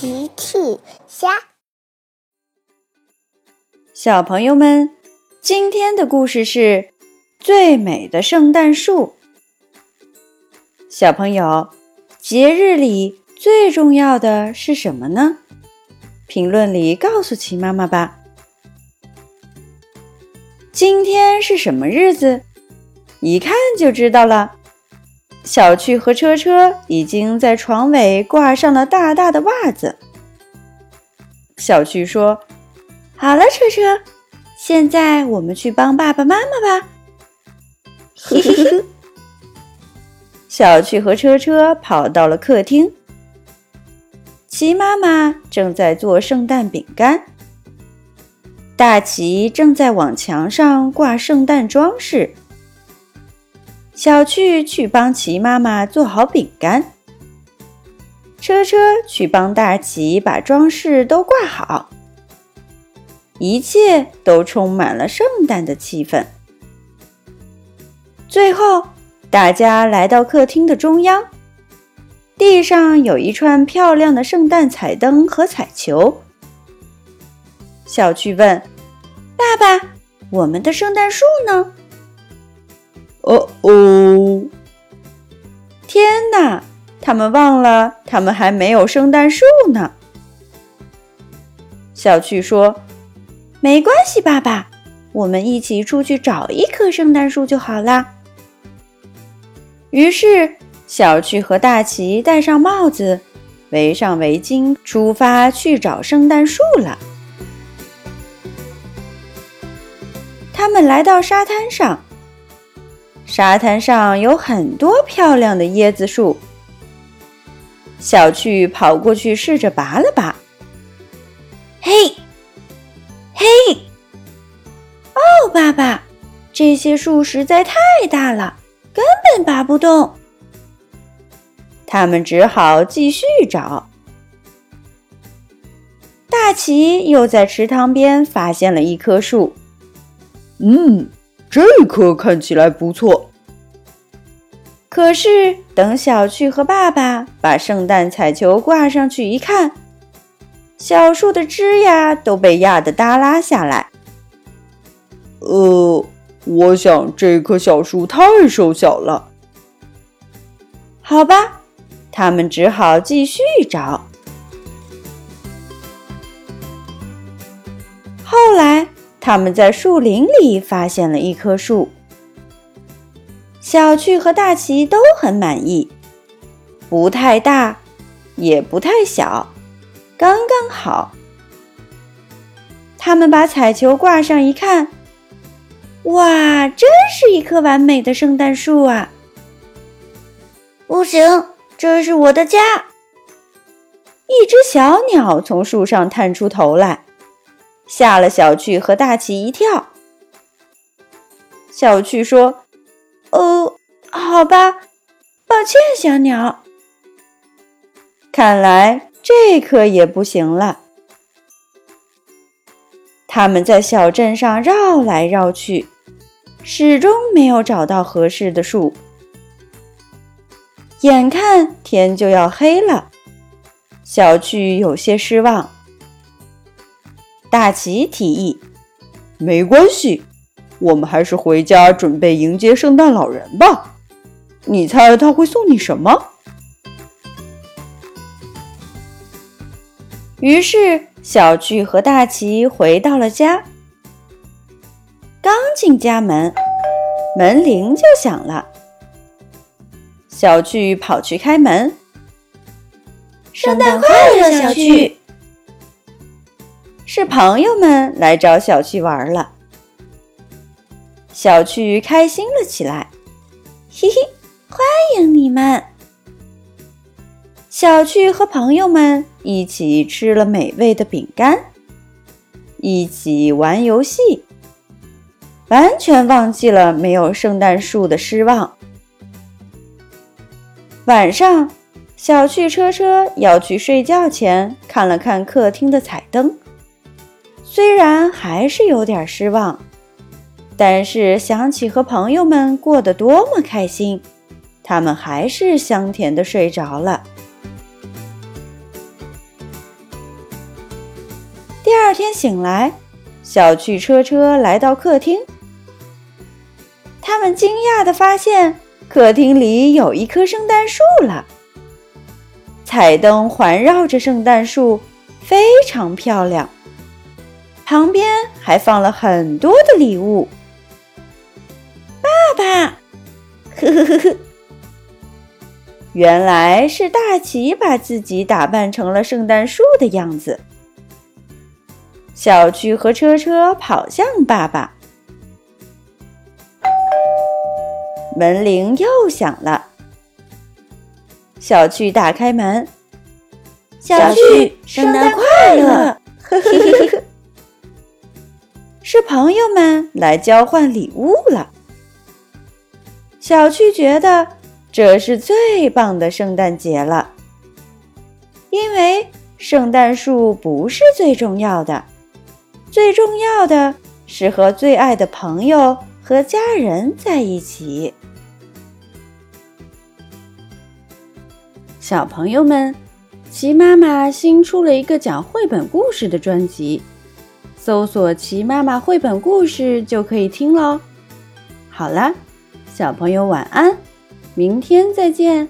奇趣虾，小朋友们，今天的故事是最美的圣诞树。小朋友，节日里最重要的是什么呢？评论里告诉奇妈妈吧。今天是什么日子？一看就知道了。小趣和车车已经在床尾挂上了大大的袜子。小趣说：“好了，车车，现在我们去帮爸爸妈妈吧。”嘿嘿嘿。小趣和车车跑到了客厅，齐妈妈正在做圣诞饼干，大齐正在往墙上挂圣诞装饰。小趣去帮齐妈妈做好饼干，车车去帮大齐把装饰都挂好，一切都充满了圣诞的气氛。最后，大家来到客厅的中央，地上有一串漂亮的圣诞彩灯和彩球。小趣问：“爸爸，我们的圣诞树呢？”哦哦！天哪，他们忘了，他们还没有圣诞树呢。小趣说：“没关系，爸爸，我们一起出去找一棵圣诞树就好啦。”于是，小趣和大齐戴上帽子，围上围巾，出发去找圣诞树了。他们来到沙滩上。沙滩上有很多漂亮的椰子树，小趣跑过去试着拔了拔。嘿，嘿，哦，爸爸，这些树实在太大了，根本拔不动。他们只好继续找。大奇又在池塘边发现了一棵树，嗯。这棵看起来不错，可是等小趣和爸爸把圣诞彩球挂上去一看，小树的枝丫都被压得耷拉下来。呃，我想这棵小树太瘦小了。好吧，他们只好继续找。后来。他们在树林里发现了一棵树，小趣和大奇都很满意，不太大，也不太小，刚刚好。他们把彩球挂上一看，哇，真是一棵完美的圣诞树啊！不行，这是我的家。一只小鸟从树上探出头来。吓了小趣和大奇一跳。小趣说：“哦，好吧，抱歉，小鸟。看来这棵也不行了。”他们在小镇上绕来绕去，始终没有找到合适的树。眼看天就要黑了，小趣有些失望。大奇提议：“没关系，我们还是回家准备迎接圣诞老人吧。你猜他会送你什么？”于是，小趣和大奇回到了家。刚进家门，门铃就响了。小趣跑去开门：“圣诞快乐，小趣！”是朋友们来找小趣玩了，小趣开心了起来，嘿嘿，欢迎你们！小趣和朋友们一起吃了美味的饼干，一起玩游戏，完全忘记了没有圣诞树的失望。晚上，小趣车车要去睡觉前看了看客厅的彩灯。虽然还是有点失望，但是想起和朋友们过得多么开心，他们还是香甜的睡着了。第二天醒来，小趣车车来到客厅，他们惊讶地发现客厅里有一棵圣诞树了。彩灯环绕着圣诞树，非常漂亮。旁边还放了很多的礼物。爸爸，呵呵呵呵，原来是大奇把自己打扮成了圣诞树的样子。小趣和车车跑向爸爸，门铃又响了。小趣打开门，小趣，圣诞快乐！呵呵呵呵，是朋友们来交换礼物了。小趣觉得这是最棒的圣诞节了，因为圣诞树不是最重要的，最重要的是和最爱的朋友和家人在一起。小朋友们，齐妈妈新出了一个讲绘本故事的专辑，搜索“齐妈妈绘本故事”就可以听喽。好了，小朋友晚安，明天再见。